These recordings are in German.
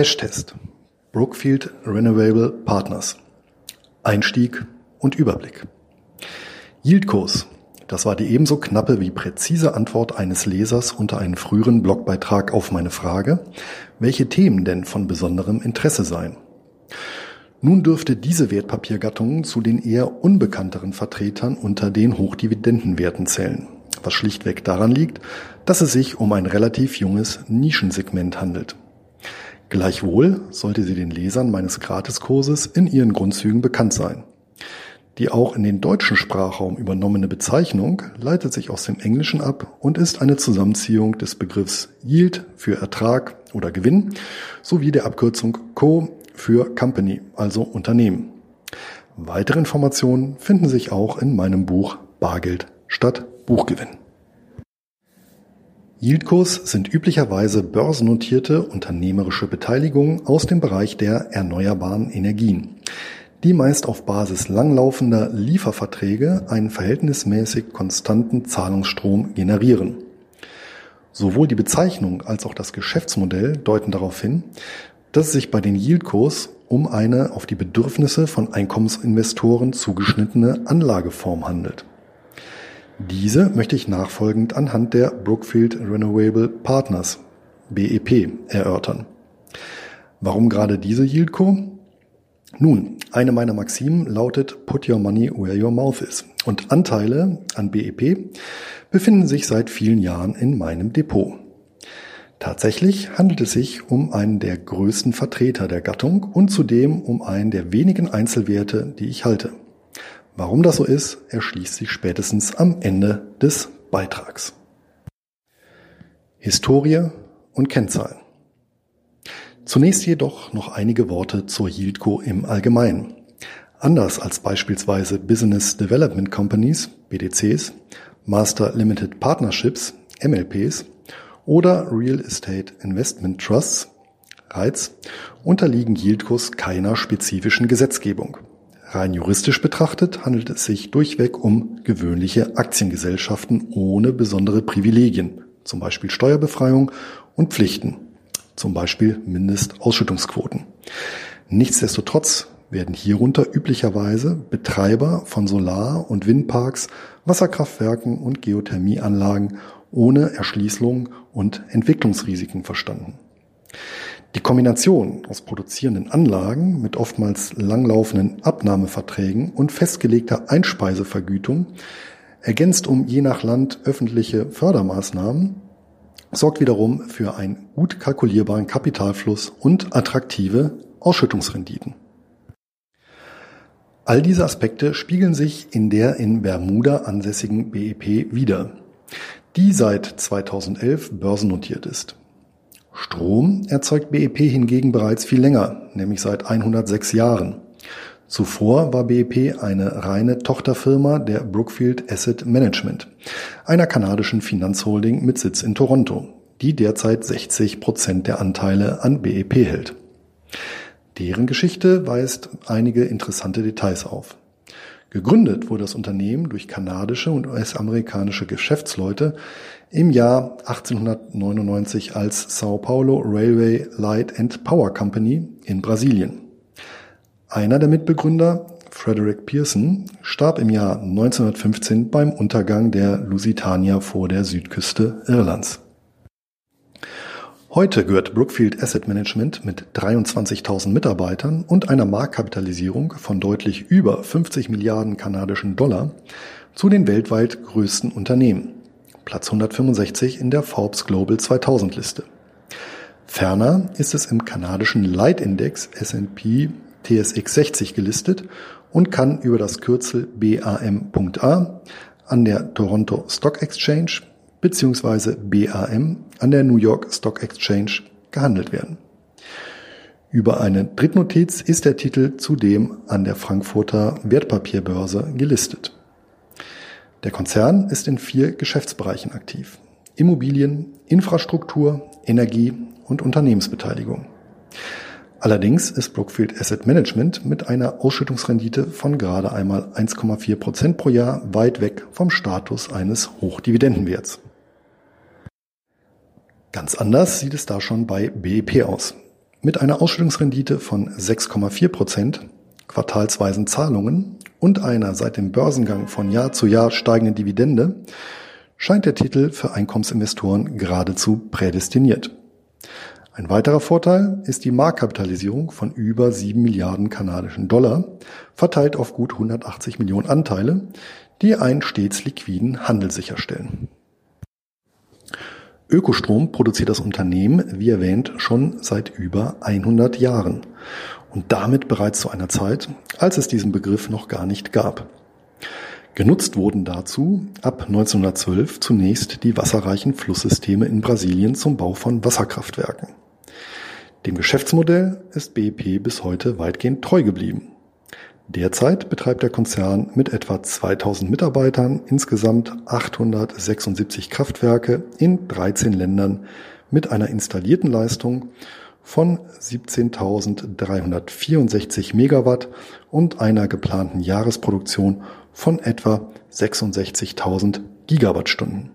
Cash-Test. Brookfield Renovable Partners. Einstieg und Überblick. Yieldkurs. Das war die ebenso knappe wie präzise Antwort eines Lesers unter einen früheren Blogbeitrag auf meine Frage, welche Themen denn von besonderem Interesse seien. Nun dürfte diese Wertpapiergattung zu den eher unbekannteren Vertretern unter den Hochdividendenwerten zählen, was schlichtweg daran liegt, dass es sich um ein relativ junges Nischensegment handelt. Gleichwohl sollte sie den Lesern meines Gratiskurses in ihren Grundzügen bekannt sein. Die auch in den deutschen Sprachraum übernommene Bezeichnung leitet sich aus dem Englischen ab und ist eine Zusammenziehung des Begriffs Yield für Ertrag oder Gewinn sowie der Abkürzung Co für Company, also Unternehmen. Weitere Informationen finden sich auch in meinem Buch Bargeld statt Buchgewinn. Yieldkurs sind üblicherweise börsennotierte unternehmerische Beteiligungen aus dem Bereich der erneuerbaren Energien, die meist auf Basis langlaufender Lieferverträge einen verhältnismäßig konstanten Zahlungsstrom generieren. Sowohl die Bezeichnung als auch das Geschäftsmodell deuten darauf hin, dass es sich bei den Yieldkurs um eine auf die Bedürfnisse von Einkommensinvestoren zugeschnittene Anlageform handelt. Diese möchte ich nachfolgend anhand der Brookfield Renovable Partners BEP erörtern. Warum gerade diese Yieldco? Nun, eine meiner Maximen lautet Put your money where your mouth is und Anteile an BEP befinden sich seit vielen Jahren in meinem Depot. Tatsächlich handelt es sich um einen der größten Vertreter der Gattung und zudem um einen der wenigen Einzelwerte, die ich halte. Warum das so ist, erschließt sich spätestens am Ende des Beitrags. Historie und Kennzahlen. Zunächst jedoch noch einige Worte zur Yieldco im Allgemeinen. Anders als beispielsweise Business Development Companies, BDCs, Master Limited Partnerships, MLPs, oder Real Estate Investment Trusts, REITs, unterliegen Yieldcos keiner spezifischen Gesetzgebung. Rein juristisch betrachtet handelt es sich durchweg um gewöhnliche Aktiengesellschaften ohne besondere Privilegien, zum Beispiel Steuerbefreiung und Pflichten, zum Beispiel Mindestausschüttungsquoten. Nichtsdestotrotz werden hierunter üblicherweise Betreiber von Solar- und Windparks, Wasserkraftwerken und Geothermieanlagen ohne Erschließung und Entwicklungsrisiken verstanden. Die Kombination aus produzierenden Anlagen mit oftmals langlaufenden Abnahmeverträgen und festgelegter Einspeisevergütung, ergänzt um je nach Land öffentliche Fördermaßnahmen, sorgt wiederum für einen gut kalkulierbaren Kapitalfluss und attraktive Ausschüttungsrenditen. All diese Aspekte spiegeln sich in der in Bermuda ansässigen BEP wider die seit 2011 börsennotiert ist. Strom erzeugt BEP hingegen bereits viel länger, nämlich seit 106 Jahren. Zuvor war BEP eine reine Tochterfirma der Brookfield Asset Management, einer kanadischen Finanzholding mit Sitz in Toronto, die derzeit 60 Prozent der Anteile an BEP hält. Deren Geschichte weist einige interessante Details auf. Gegründet wurde das Unternehmen durch kanadische und US-amerikanische Geschäftsleute im Jahr 1899 als Sao Paulo Railway Light and Power Company in Brasilien. Einer der Mitbegründer, Frederick Pearson, starb im Jahr 1915 beim Untergang der Lusitania vor der Südküste Irlands. Heute gehört Brookfield Asset Management mit 23.000 Mitarbeitern und einer Marktkapitalisierung von deutlich über 50 Milliarden kanadischen Dollar zu den weltweit größten Unternehmen. Platz 165 in der Forbes Global 2000 Liste. Ferner ist es im kanadischen Leitindex S&P TSX 60 gelistet und kann über das Kürzel BAM.A an der Toronto Stock Exchange bzw. BAM an der New York Stock Exchange gehandelt werden. Über eine Drittnotiz ist der Titel zudem an der Frankfurter Wertpapierbörse gelistet. Der Konzern ist in vier Geschäftsbereichen aktiv. Immobilien, Infrastruktur, Energie und Unternehmensbeteiligung. Allerdings ist Brookfield Asset Management mit einer Ausschüttungsrendite von gerade einmal 1,4 Prozent pro Jahr weit weg vom Status eines Hochdividendenwerts. Ganz anders sieht es da schon bei BEP aus. Mit einer Ausschüttungsrendite von 6,4 Prozent, quartalsweisen Zahlungen und einer seit dem Börsengang von Jahr zu Jahr steigenden Dividende scheint der Titel für Einkommensinvestoren geradezu prädestiniert. Ein weiterer Vorteil ist die Marktkapitalisierung von über 7 Milliarden kanadischen Dollar, verteilt auf gut 180 Millionen Anteile, die einen stets liquiden Handel sicherstellen. Ökostrom produziert das Unternehmen, wie erwähnt, schon seit über 100 Jahren und damit bereits zu einer Zeit, als es diesen Begriff noch gar nicht gab. Genutzt wurden dazu ab 1912 zunächst die wasserreichen Flusssysteme in Brasilien zum Bau von Wasserkraftwerken. Dem Geschäftsmodell ist BP bis heute weitgehend treu geblieben. Derzeit betreibt der Konzern mit etwa 2000 Mitarbeitern insgesamt 876 Kraftwerke in 13 Ländern mit einer installierten Leistung von 17.364 Megawatt und einer geplanten Jahresproduktion von etwa 66.000 Gigawattstunden.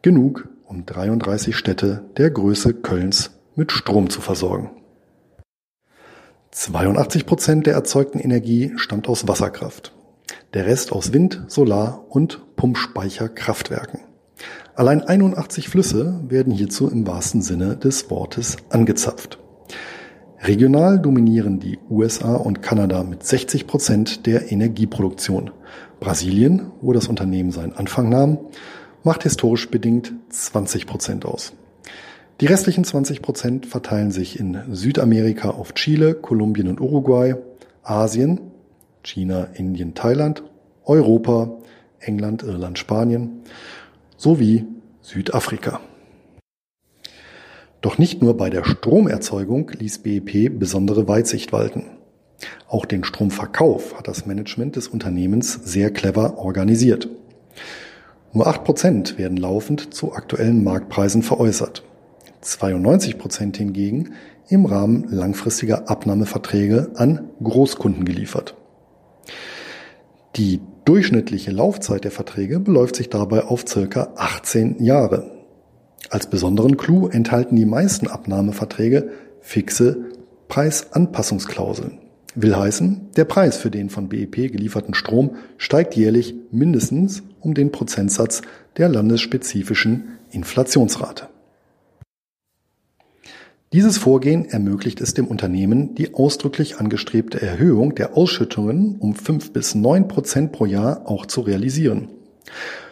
Genug, um 33 Städte der Größe Kölns mit Strom zu versorgen. 82 Prozent der erzeugten Energie stammt aus Wasserkraft. Der Rest aus Wind, Solar und Pumpspeicherkraftwerken. Allein 81 Flüsse werden hierzu im wahrsten Sinne des Wortes angezapft. Regional dominieren die USA und Kanada mit 60 Prozent der Energieproduktion. Brasilien, wo das Unternehmen seinen Anfang nahm, macht historisch bedingt 20 Prozent aus. Die restlichen 20 Prozent verteilen sich in Südamerika auf Chile, Kolumbien und Uruguay, Asien, China, Indien, Thailand, Europa, England, Irland, Spanien sowie Südafrika. Doch nicht nur bei der Stromerzeugung ließ BEP besondere Weitsicht walten. Auch den Stromverkauf hat das Management des Unternehmens sehr clever organisiert. Nur acht Prozent werden laufend zu aktuellen Marktpreisen veräußert. 92 Prozent hingegen im Rahmen langfristiger Abnahmeverträge an Großkunden geliefert. Die durchschnittliche Laufzeit der Verträge beläuft sich dabei auf circa 18 Jahre. Als besonderen Clou enthalten die meisten Abnahmeverträge fixe Preisanpassungsklauseln. Will heißen, der Preis für den von BEP gelieferten Strom steigt jährlich mindestens um den Prozentsatz der landesspezifischen Inflationsrate. Dieses Vorgehen ermöglicht es dem Unternehmen, die ausdrücklich angestrebte Erhöhung der Ausschüttungen um fünf bis neun Prozent pro Jahr auch zu realisieren.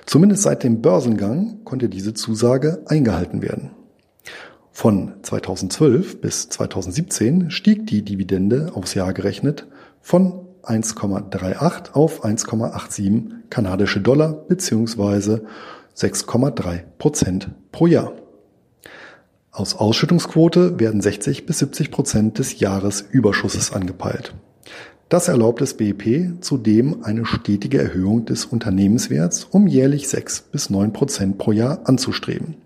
Zumindest seit dem Börsengang konnte diese Zusage eingehalten werden. Von 2012 bis 2017 stieg die Dividende aufs Jahr gerechnet von 1,38 auf 1,87 kanadische Dollar beziehungsweise 6,3 Prozent pro Jahr. Aus Ausschüttungsquote werden 60 bis 70 Prozent des Jahresüberschusses angepeilt. Das erlaubt es BIP zudem eine stetige Erhöhung des Unternehmenswerts um jährlich 6 bis 9 Prozent pro Jahr anzustreben.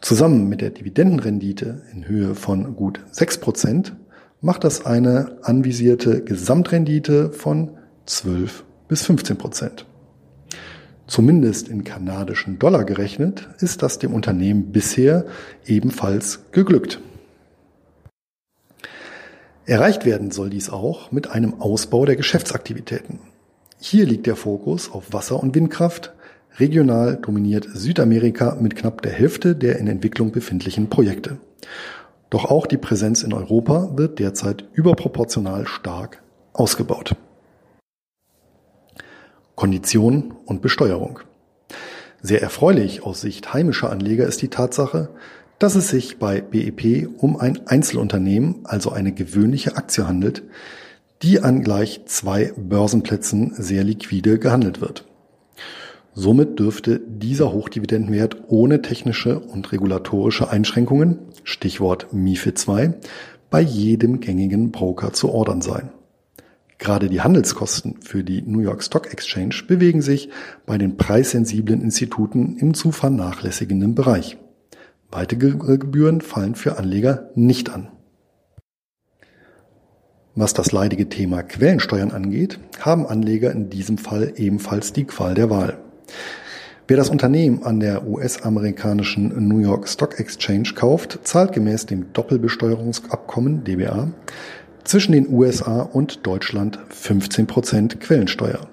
Zusammen mit der Dividendenrendite in Höhe von gut 6 Prozent macht das eine anvisierte Gesamtrendite von 12 bis 15 Prozent. Zumindest in kanadischen Dollar gerechnet ist das dem Unternehmen bisher ebenfalls geglückt. Erreicht werden soll dies auch mit einem Ausbau der Geschäftsaktivitäten. Hier liegt der Fokus auf Wasser- und Windkraft. Regional dominiert Südamerika mit knapp der Hälfte der in Entwicklung befindlichen Projekte. Doch auch die Präsenz in Europa wird derzeit überproportional stark ausgebaut. Kondition und Besteuerung. Sehr erfreulich aus Sicht heimischer Anleger ist die Tatsache, dass es sich bei BEP um ein Einzelunternehmen, also eine gewöhnliche Aktie handelt, die an gleich zwei Börsenplätzen sehr liquide gehandelt wird. Somit dürfte dieser Hochdividendenwert ohne technische und regulatorische Einschränkungen, Stichwort MIFID II, bei jedem gängigen Broker zu ordern sein. Gerade die Handelskosten für die New York Stock Exchange bewegen sich bei den preissensiblen Instituten im zu vernachlässigenden Bereich. Weitere Gebühren fallen für Anleger nicht an. Was das leidige Thema Quellensteuern angeht, haben Anleger in diesem Fall ebenfalls die Qual der Wahl. Wer das Unternehmen an der US-amerikanischen New York Stock Exchange kauft, zahlt gemäß dem Doppelbesteuerungsabkommen DBA zwischen den USA und Deutschland 15% Quellensteuer.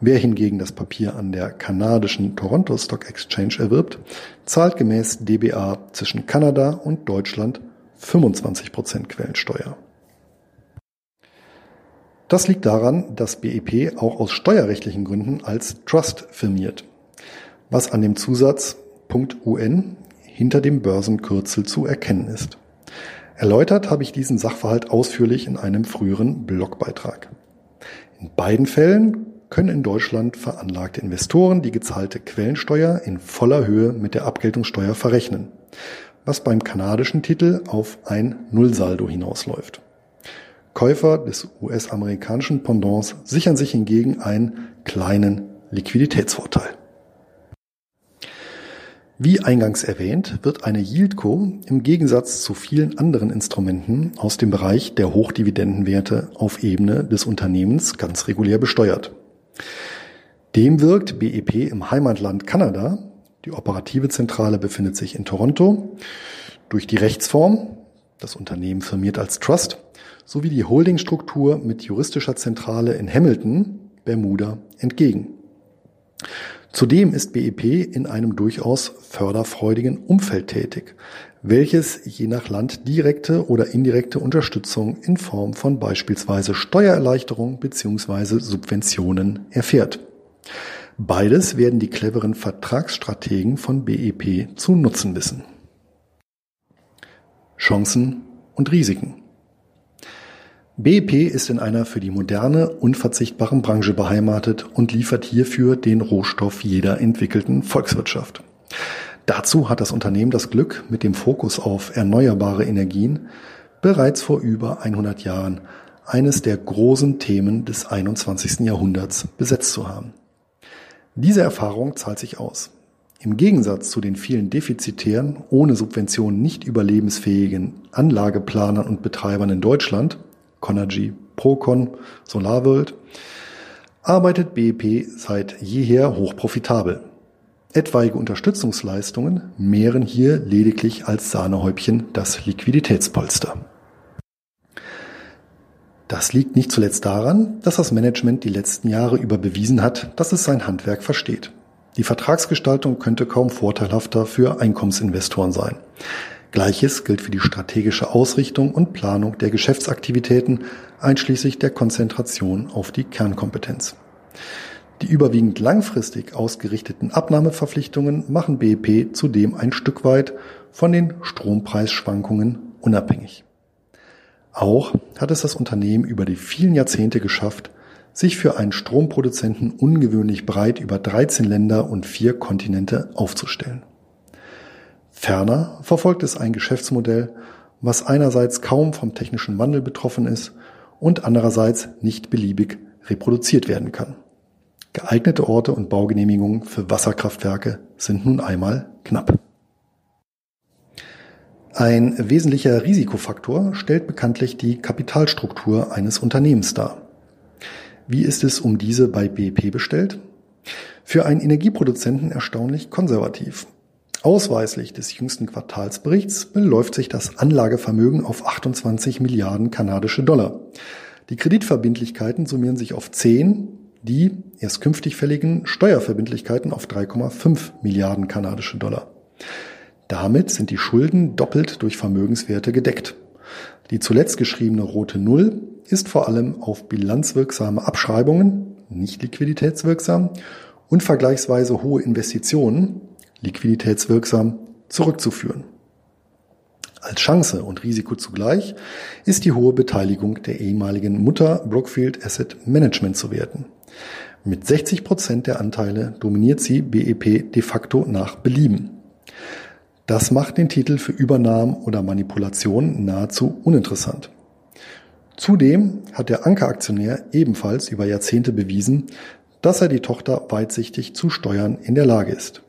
Wer hingegen das Papier an der kanadischen Toronto Stock Exchange erwirbt, zahlt gemäß DBA zwischen Kanada und Deutschland 25% Quellensteuer. Das liegt daran, dass BEP auch aus steuerrechtlichen Gründen als Trust firmiert, was an dem Zusatz .un hinter dem Börsenkürzel zu erkennen ist. Erläutert habe ich diesen Sachverhalt ausführlich in einem früheren Blogbeitrag. In beiden Fällen können in Deutschland veranlagte Investoren die gezahlte Quellensteuer in voller Höhe mit der Abgeltungssteuer verrechnen, was beim kanadischen Titel auf ein Nullsaldo hinausläuft. Käufer des US-amerikanischen Pendants sichern sich hingegen einen kleinen Liquiditätsvorteil. Wie eingangs erwähnt, wird eine Yieldco im Gegensatz zu vielen anderen Instrumenten aus dem Bereich der Hochdividendenwerte auf Ebene des Unternehmens ganz regulär besteuert. Dem wirkt BEP im Heimatland Kanada. Die operative Zentrale befindet sich in Toronto. Durch die Rechtsform, das Unternehmen firmiert als Trust, sowie die Holdingstruktur mit juristischer Zentrale in Hamilton, Bermuda, entgegen. Zudem ist BEP in einem durchaus förderfreudigen Umfeld tätig, welches je nach Land direkte oder indirekte Unterstützung in Form von beispielsweise Steuererleichterung bzw. Subventionen erfährt. Beides werden die cleveren Vertragsstrategen von BEP zu nutzen wissen. Chancen und Risiken. BEP ist in einer für die moderne unverzichtbaren Branche beheimatet und liefert hierfür den Rohstoff jeder entwickelten Volkswirtschaft. Dazu hat das Unternehmen das Glück, mit dem Fokus auf erneuerbare Energien bereits vor über 100 Jahren eines der großen Themen des 21. Jahrhunderts besetzt zu haben. Diese Erfahrung zahlt sich aus. Im Gegensatz zu den vielen defizitären, ohne Subventionen nicht überlebensfähigen Anlageplanern und Betreibern in Deutschland, Conergy, Procon, SolarWorld, arbeitet BEP seit jeher hochprofitabel. Etwaige Unterstützungsleistungen mehren hier lediglich als Sahnehäubchen das Liquiditätspolster. Das liegt nicht zuletzt daran, dass das Management die letzten Jahre über bewiesen hat, dass es sein Handwerk versteht. Die Vertragsgestaltung könnte kaum vorteilhafter für Einkommensinvestoren sein. Gleiches gilt für die strategische Ausrichtung und Planung der Geschäftsaktivitäten einschließlich der Konzentration auf die Kernkompetenz. Die überwiegend langfristig ausgerichteten Abnahmeverpflichtungen machen BEP zudem ein Stück weit von den Strompreisschwankungen unabhängig. Auch hat es das Unternehmen über die vielen Jahrzehnte geschafft, sich für einen Stromproduzenten ungewöhnlich breit über 13 Länder und vier Kontinente aufzustellen. Ferner verfolgt es ein Geschäftsmodell, was einerseits kaum vom technischen Wandel betroffen ist und andererseits nicht beliebig reproduziert werden kann. Geeignete Orte und Baugenehmigungen für Wasserkraftwerke sind nun einmal knapp. Ein wesentlicher Risikofaktor stellt bekanntlich die Kapitalstruktur eines Unternehmens dar. Wie ist es um diese bei BEP bestellt? Für einen Energieproduzenten erstaunlich konservativ. Ausweislich des jüngsten Quartalsberichts beläuft sich das Anlagevermögen auf 28 Milliarden kanadische Dollar. Die Kreditverbindlichkeiten summieren sich auf 10 die erst künftig fälligen Steuerverbindlichkeiten auf 3,5 Milliarden kanadische Dollar. Damit sind die Schulden doppelt durch Vermögenswerte gedeckt. Die zuletzt geschriebene rote Null ist vor allem auf bilanzwirksame Abschreibungen, nicht liquiditätswirksam, und vergleichsweise hohe Investitionen, liquiditätswirksam, zurückzuführen. Als Chance und Risiko zugleich ist die hohe Beteiligung der ehemaligen Mutter Brookfield Asset Management zu werten. Mit 60 Prozent der Anteile dominiert sie BEP de facto nach Belieben. Das macht den Titel für Übernahmen oder Manipulation nahezu uninteressant. Zudem hat der Ankeraktionär ebenfalls über Jahrzehnte bewiesen, dass er die Tochter weitsichtig zu steuern in der Lage ist.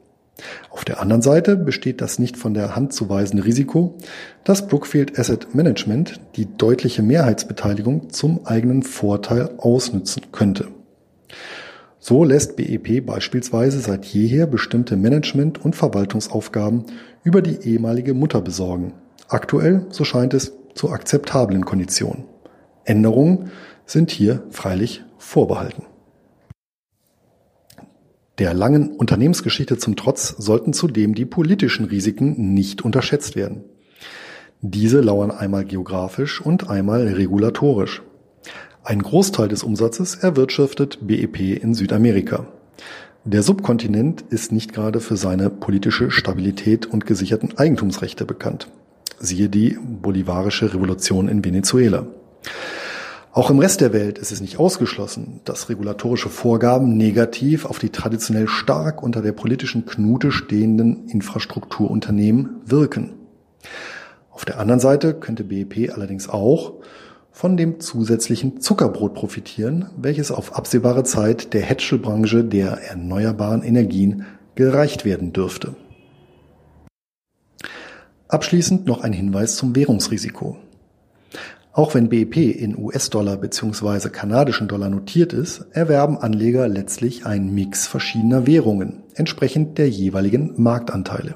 Auf der anderen Seite besteht das nicht von der Hand zu weisende Risiko, dass Brookfield Asset Management die deutliche Mehrheitsbeteiligung zum eigenen Vorteil ausnützen könnte. So lässt BEP beispielsweise seit jeher bestimmte Management- und Verwaltungsaufgaben über die ehemalige Mutter besorgen. Aktuell, so scheint es, zu akzeptablen Konditionen. Änderungen sind hier freilich vorbehalten. Der langen Unternehmensgeschichte zum Trotz sollten zudem die politischen Risiken nicht unterschätzt werden. Diese lauern einmal geografisch und einmal regulatorisch. Ein Großteil des Umsatzes erwirtschaftet BEP in Südamerika. Der Subkontinent ist nicht gerade für seine politische Stabilität und gesicherten Eigentumsrechte bekannt. Siehe die bolivarische Revolution in Venezuela. Auch im Rest der Welt ist es nicht ausgeschlossen, dass regulatorische Vorgaben negativ auf die traditionell stark unter der politischen Knute stehenden Infrastrukturunternehmen wirken. Auf der anderen Seite könnte BEP allerdings auch von dem zusätzlichen Zuckerbrot profitieren, welches auf absehbare Zeit der Hätschelbranche der erneuerbaren Energien gereicht werden dürfte. Abschließend noch ein Hinweis zum Währungsrisiko. Auch wenn BEP in US-Dollar bzw. kanadischen Dollar notiert ist, erwerben Anleger letztlich einen Mix verschiedener Währungen, entsprechend der jeweiligen Marktanteile.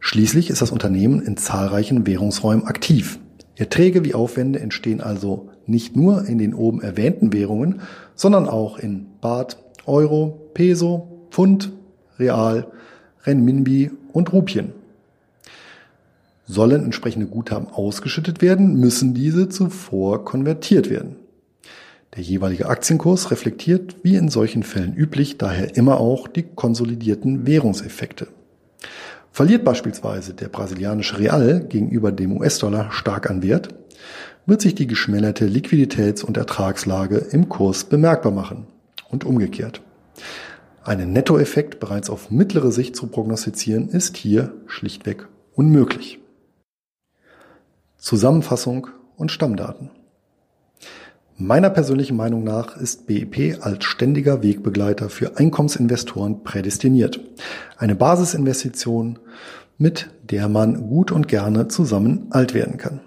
Schließlich ist das Unternehmen in zahlreichen Währungsräumen aktiv. Erträge wie Aufwände entstehen also nicht nur in den oben erwähnten Währungen, sondern auch in Baht, Euro, Peso, Pfund, Real, Renminbi und Rupien. Sollen entsprechende Guthaben ausgeschüttet werden, müssen diese zuvor konvertiert werden. Der jeweilige Aktienkurs reflektiert, wie in solchen Fällen üblich, daher immer auch die konsolidierten Währungseffekte. Verliert beispielsweise der brasilianische Real gegenüber dem US-Dollar stark an Wert, wird sich die geschmälerte Liquiditäts- und Ertragslage im Kurs bemerkbar machen und umgekehrt. Einen Nettoeffekt bereits auf mittlere Sicht zu prognostizieren, ist hier schlichtweg unmöglich. Zusammenfassung und Stammdaten. Meiner persönlichen Meinung nach ist BEP als ständiger Wegbegleiter für Einkommensinvestoren prädestiniert. Eine Basisinvestition, mit der man gut und gerne zusammen alt werden kann.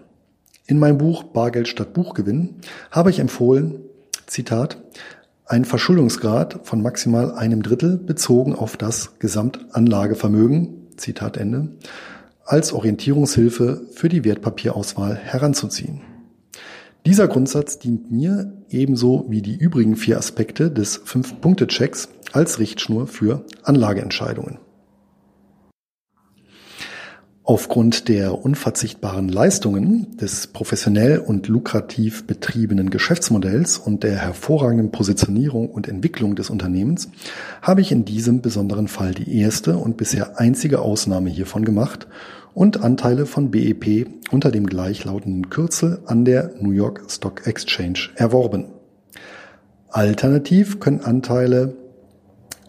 In meinem Buch Bargeld statt Buchgewinn habe ich empfohlen, Zitat, ein Verschuldungsgrad von maximal einem Drittel bezogen auf das Gesamtanlagevermögen, Zitat Ende, als Orientierungshilfe für die Wertpapierauswahl heranzuziehen. Dieser Grundsatz dient mir ebenso wie die übrigen vier Aspekte des Fünf-Punkte-Checks als Richtschnur für Anlageentscheidungen. Aufgrund der unverzichtbaren Leistungen des professionell und lukrativ betriebenen Geschäftsmodells und der hervorragenden Positionierung und Entwicklung des Unternehmens habe ich in diesem besonderen Fall die erste und bisher einzige Ausnahme hiervon gemacht und Anteile von BEP unter dem gleichlautenden Kürzel an der New York Stock Exchange erworben. Alternativ können Anteile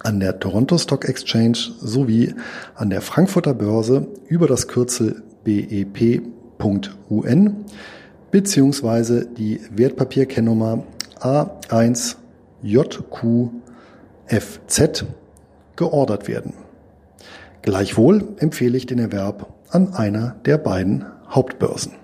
an der Toronto Stock Exchange sowie an der Frankfurter Börse über das Kürzel BEP.UN beziehungsweise die Wertpapierkennnummer A1JQFZ geordert werden. Gleichwohl empfehle ich den Erwerb an einer der beiden Hauptbörsen.